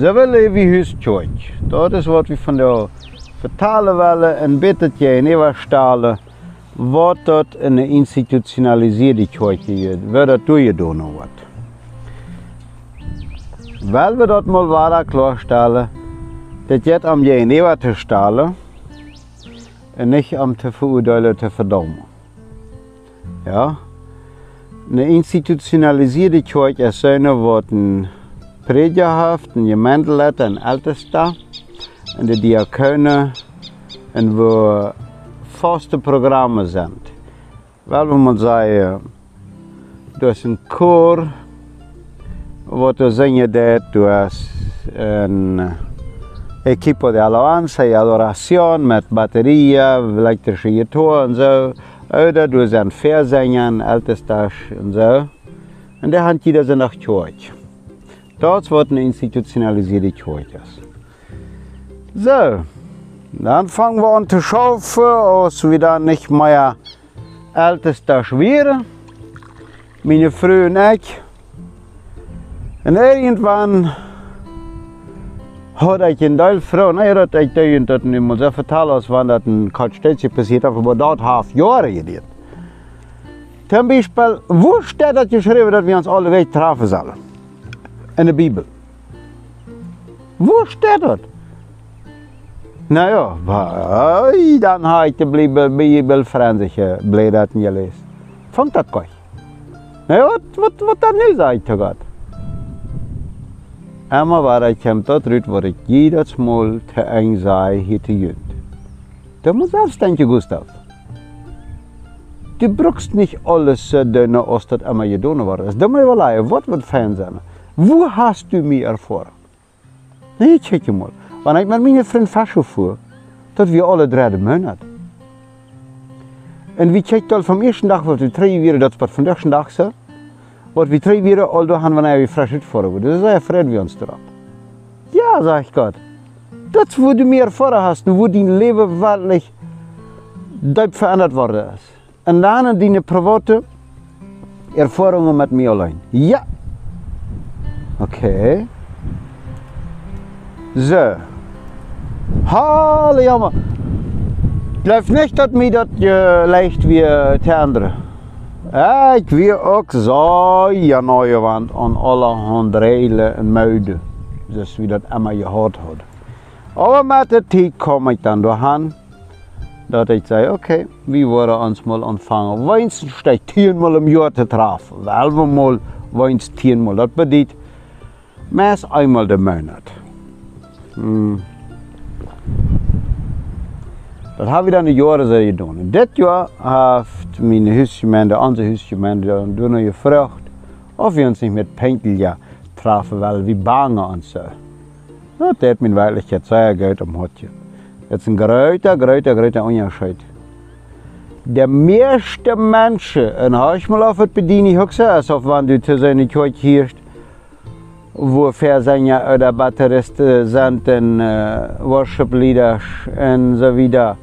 Ze willen wie huis tjoint. Dat is wat we van de vertalen willen en bitte je in eeuwig stalen. Wat dat een institutionaliseerde is. Wat dat doe je doen wat. Weil wir dort mal weiter klarstellen, dat jetzt am je in eeuwig te stalen en niet om te veroordelen te verdammen. Ja? Een institutionaliseerde tjoint is een wat een Predigerhaft, ein Gemeindelet, ein Ältester und die Diakone und wo faste Programme sind. Weil wenn man sagt, du hast einen Chor, wo du singen det, du hast ein Equipo de Alabanza y Adoración mit Batterie, elektrische Gitarre und so. Oder du hast einen Versänger, ein Ältester und so. Und der hat jeder seine Kirche. Dat wordt een institutionaliseerde Kirche. So, dann fangen wir an zu schaufeln, als wir dann nicht mehr ältester schwere. Meine und ich. Und irgendwann hat ich een Teil Frau, nee, dat ik tegen dat niet moet zo vertellen als wanneer dat een Katstetje passiert aber dat half Jahre gedient. Zum Beispiel, wo steht dat geschrieben, dass wir uns alle weg treffen sollen? In de Bibel. Wo steht das? Nou ja, dan heb ik de Bibel, Bibel Franse blädert gelezen. Vond dat kooi. Nou wat, wat, wat dan nu zei te God? Emma waar ik hem tot uit waar ik jedes Mal te eng zei hier te jünd. Da muss selbst denken, Gustav. Du brauchst nicht alles so dünn, als das immer getan worden. Da muss ich mal was wird fein sein. Wo hast du mich erfahren? Nee, check je mal. Wanneer ik met mijn vriend voer, dat we alle drie Monat. En wie checkt al vom ersten Tag, wat we drie weer, dat is van de eerste dag zo, wat we drie weer al doorgaan wanneer we frisch uitvoeren. Dus daar vreden we ons erop. Ja, zeg ik. Dat is wo du mir erfahren hast und wo dein Leben wirklich deutlich verändert worden ist. En dan deine private Erfahrungen mit mir allein. Ja, Okay. So. Halle jammer. Het blijft niet dat mij dat je leicht wie de andere. Ik wie ook zo ja nieuwe wand aan alle handreilen en muiden. Dus wie dat immer gehad had. Aber met de tijd kom ik dan doorheen. Dat ik zei, oké, okay, we worden ons mal ontvangen. Weinst steigt tienmal im Jahr te treffen. Wel we mal, weinst tienmal. Dat betekent Meest eenmaal de maand. Hmm. Dat hebben we dan de jaren zo gedaan. Dit jaar heeft mijn huisgemeente, onze huisgemeente, doen je gevraagd of we ons niet met Penkelja treffen, weil we bangen und so. Dat deed mijn werkelijkheid zeer goed om hotje. Het is een grote, grote, grote onderscheid. De meeste mensen, en als je mal auf het bedienen, ich gesagt, als wenn du zu seiner Kirche hierst, wo Versänger oder Batteristen sind, und, äh, Worship Leaders und so weiter,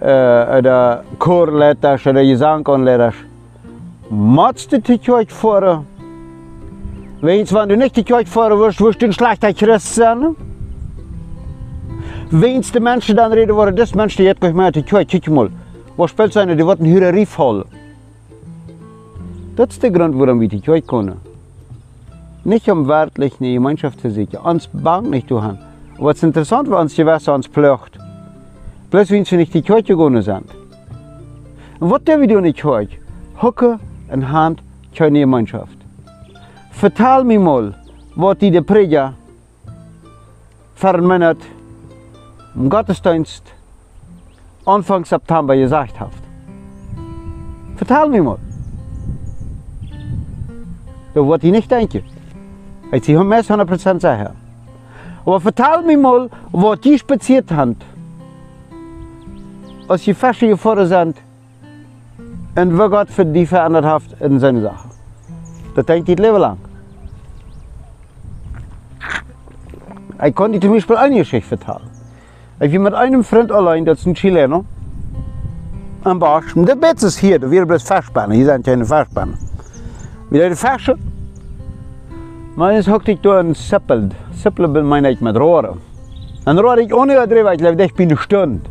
äh, oder Chorleiter oder Gesangleiter. Machst du die Kirche vor? Wenn du nicht die Kirche vor wirst, wirst du ein schlechter Christ sein. Wenn die Menschen dann reden, worden, das Mensch, die jetzt mehr die Kirche, guck mal, was spielt seine, die wird einen Rief holen. Das ist der Grund, warum wir die Kirche können. Nicht um eine Gemeinschaft zu sichern. Uns bang nicht zu haben. Was interessant war, uns die Wasser uns plöcht. Bloß wenn sie nicht die Kirche gegangen sind. Und was der wir nicht heute? Hocke und Hand, keine Gemeinschaft. Vertel mir mal, was die Prediger vermindert im Gottesdienst Anfang September gesagt hat. Vertel mir mal. Da wollte ich nicht denken. Ich zie hem 100% zeggen. Aber vertel mir mal, was die spaziert haben. Als je fest gefahren sind und was Gott für die verändert hat in seine Sache. Das denkt ich Leben lang. Ich konnte zum Beispiel eine Geschichte vertellen. Ich bin mit einem Freund allein, das ist ein Chilener, am Barsch. Und der Bett ist hier, da wird bloß Verspannen. Hier sind keine Verspannen. Wieder die Fasche Maar eens hockte ik door een sippel. Sippelen ben mijn ik met roeren. En roer ik onüberdreven, ik leef dicht binnen een stund.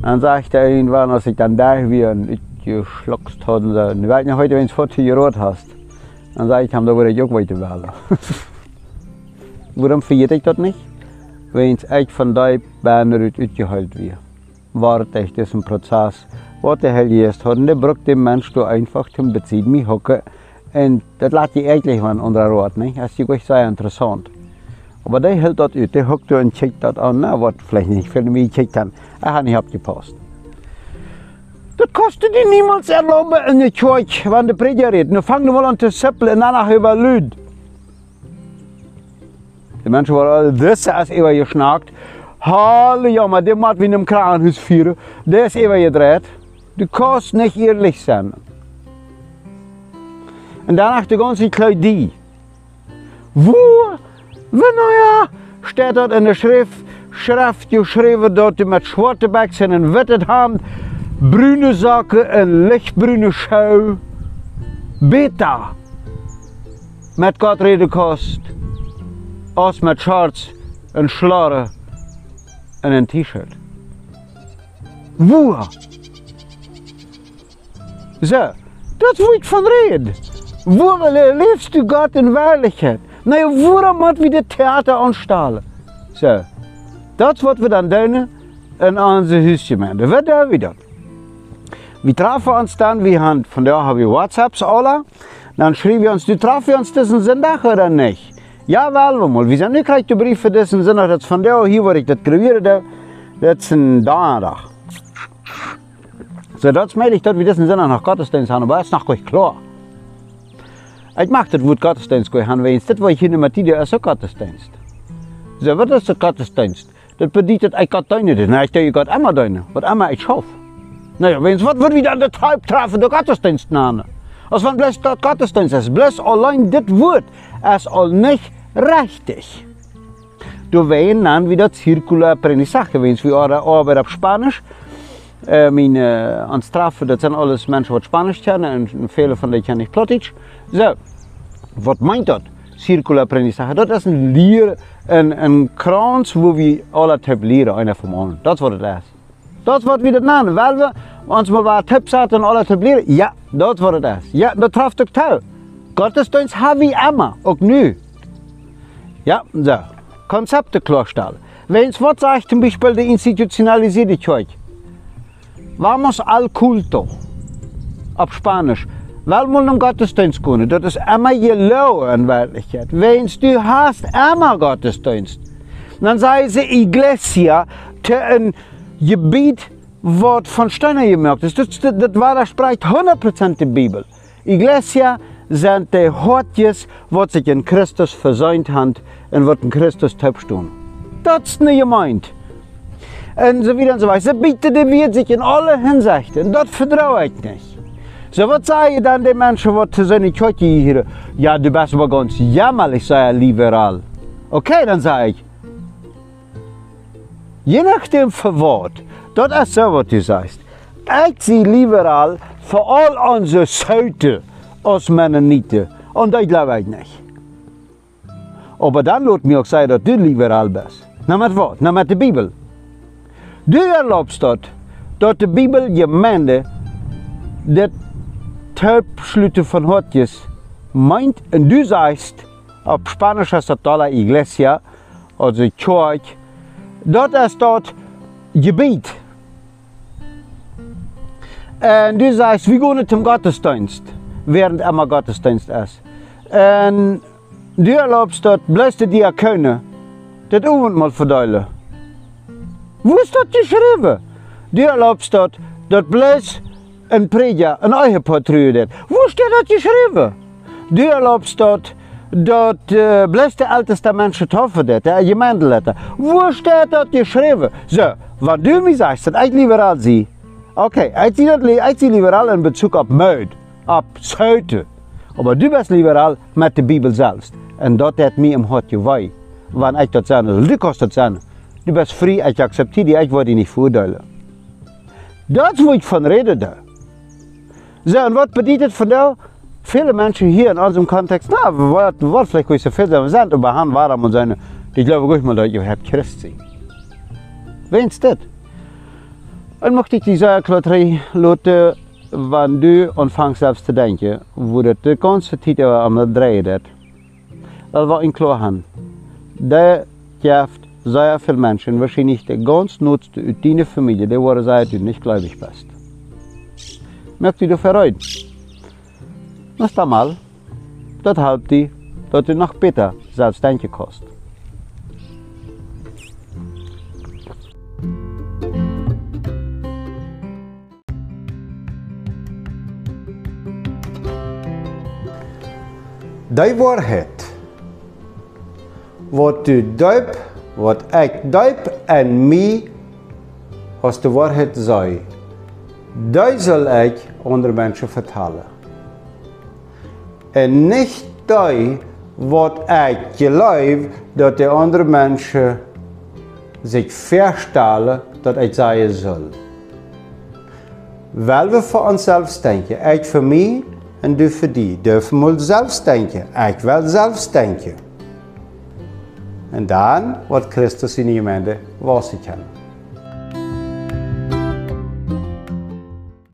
Dann sagte er irgendwann, als ich dann da wieder und ich geschluckt hatte, und ich weiß nicht heute, wenn du 40 gerot hast. Dann sage ich da würde ich auch weiter wählen. Warum verjährt ich das nicht? Wenn echt von der Banner ausgeheult wird. Warte ich diesen Prozess. Was der Hell jetzt hat, und der braucht dem Mensch da einfach zum Beziehen mich hocken. Das lässt die eigentlich mal unter Rot, nicht? Das ist wirklich sehr interessant. Aber der das aus, der hockt und checkt das an, na, was vielleicht nicht für mich checkt haben. Er hat nicht abgepasst. Das kostet dir niemals erlauben in der Kirche, wenn der Prediger redet. Dann fangen wir mal an zu sippeln und danach über Lüd. Die Menschen waren alle das als immer geschnackt. Halleluja, maar die maat wie in einem Krankenhaus führen, der ist immer gedreht. Du kannst nicht ehrlich sein. Und danach die ganze Kleidie. Wo, wenn ja, steht dort in der Schrift, Schrift geschrieben dort mit schwarze Bäckchen und witte Hand, brune Socken en lichtbrune Schau. Beta. Met Gott reden kost. Als met Shorts, een Schlare en een T-shirt. Woe. Zo, dat ik van reden. Woe leefst du Gott in Waardigheid? Nee, waarom moet we dit theater aanstalen? Zo, dat is wat we dan doen in onze huisgemeente. Wat doen we dat? Wir trafen uns dann, wir haben, von da haben wir WhatsApps alle. Dann schrieben wir uns, du trafen wir uns diesen Sonntag oder nicht? Ja, wir mal. Wir sind nicht gleich der Brief für diesen Sonntag, das von da hier, ich das graviert habe, das ist ein Donnerstag. So, das meine ich, dass wir diesen Sonntag nach Gottesdienst haben, aber das ist noch gleich klar. Ich mag das Wort Gottesdienst gleich haben, weil das, was ich hier nicht mehr ist auch Gottesdienst. So, was ist der Gottesdienst? Das bedeutet, ich Gott deine, na, ich tue Gott immer deine, was immer ich schaffe. Nou ja, wat wordt wieder an der Treib treffen, der Gottesdienst namen? Als van bloß dat Gottesdienst ist, bloß allein dit Wort ist all nicht richtig. Du wehen dann wieder zirkular Aprendizaje, wenn wir Arbeit auf Spanisch, äh, meine äh, Anstrafe, das sind alles Menschen, die Spanisch kennen, und viele von denen kenne ich Plottisch. So, was meint das? Circular Aprendizaje, das ist ein Lehr, ein, ein Kranz, wo wir alle Typen leren, einer vom anderen. Das ist was das ist. Dat wordt weer het naam. Wel we ons maar wat tips uit en alle te leren. Ja, dat wordt het is. Ja, dat treft ook toe. Gottesdienst hebben we immer, ook nu. Ja, so. Konzepte klarstellen. Wenn es was sagt, zum Beispiel die institutionalisierte Kirche. Vamos al culto. Auf Spanisch. Wel moet een Gottesdienst kunnen. Dat is immer geloven in Wirklichkeit. Wenn du hast immer Gottesdienst, dann sei sie Iglesia te een gebied wat van Steiner gemerkt ist. Das, das, das war, das spricht 100% die Bibel. Iglesia sind die Hortjes, was sich in Christus versäumt haben und was in Christus tun. Das ist nicht gemeint. Und so wieder und so weiter. Sie bietet die wird sich in alle Hinsichten. Das vertraue ich nicht. So, was sage ich dann den Menschen, die zu seiner Kirche hier? Ja, du bist aber ganz jämmerlich, sei liberal. Okay, dann sage ich, Je nachdem für was, das ist so, was du sagst. Ich sehe liberal für all unsere Seite als Mennoniten. Und das glaube ich nicht. Aber dann lässt mir auch sagen, dass du liberal bist. Na mit was? Na mit der Bibel. Du erlaubst das, dass die Bibel Gemeinde das Taubschlüte von Hortjes meint und du sagst, auf Spanisch heißt das la Iglesia, also Church, dat is dat gebied. En du sagst, wir gehen zum Gottesdienst, während immer Gottesdienst ist. Und du erlaubst dort, die Diakone, das Abendmahl verteilen. Wo ist das geschrieben? Du erlaubst dort, dass bloß ein Prediger ein Ehepaar Wo steht das geschrieben? Du erlaubst dort, dat uh, bloß der älteste Mensch getroffen hat, der Gemeindeleiter. Wo steht das geschrieben? So, was du mir sagst, dass ich liberal sie. Okay, ich sehe liberal in Bezug auf Möd, auf heute. Aber du bist liberal mit der Bibel selbst. Und das hat mir im Hort gewei. Wann ich das sage, also du kannst das sagen. Du bist frei, ich akzeptiere dich, ich wollte dich nicht verurteilen. Das, wo ich von rede da. So, und was bedeutet von da? viele Menschen hier in unserem Kontext, na, wir wollen vielleicht nicht so viel sind, aber haben warum und sagen, die glauben ruhig mal, dass ihr habt Christ sein. Wen ist das? Und möchte ich diese Klotterie lassen, wenn du anfängst selbst zu denken, wo das die ganze Zeit am Drehen ist. Das war in Klarhand. Der gibt sehr viele Menschen, wahrscheinlich der ganz Nutzte in deiner Familie, die waren sehr, du nicht gläubig bist. Möchte ich dafür reden? Das mal, das hält die, dass du noch besser selbst denken kannst. Die Wahrheit, wat du duip, wat ik duip en mij als de waarheid zei, die zal ik andere mensen vertellen. En niet die wat ik geloof dat de andere mensen zich verstellen dat ik zeggen zal. Wel we voor onszelf denken, ik voor mij en du voor die. Dürfen we zelf denken, ik wil zelf denken. En dan wordt Christus in je Gemeinde wassen können.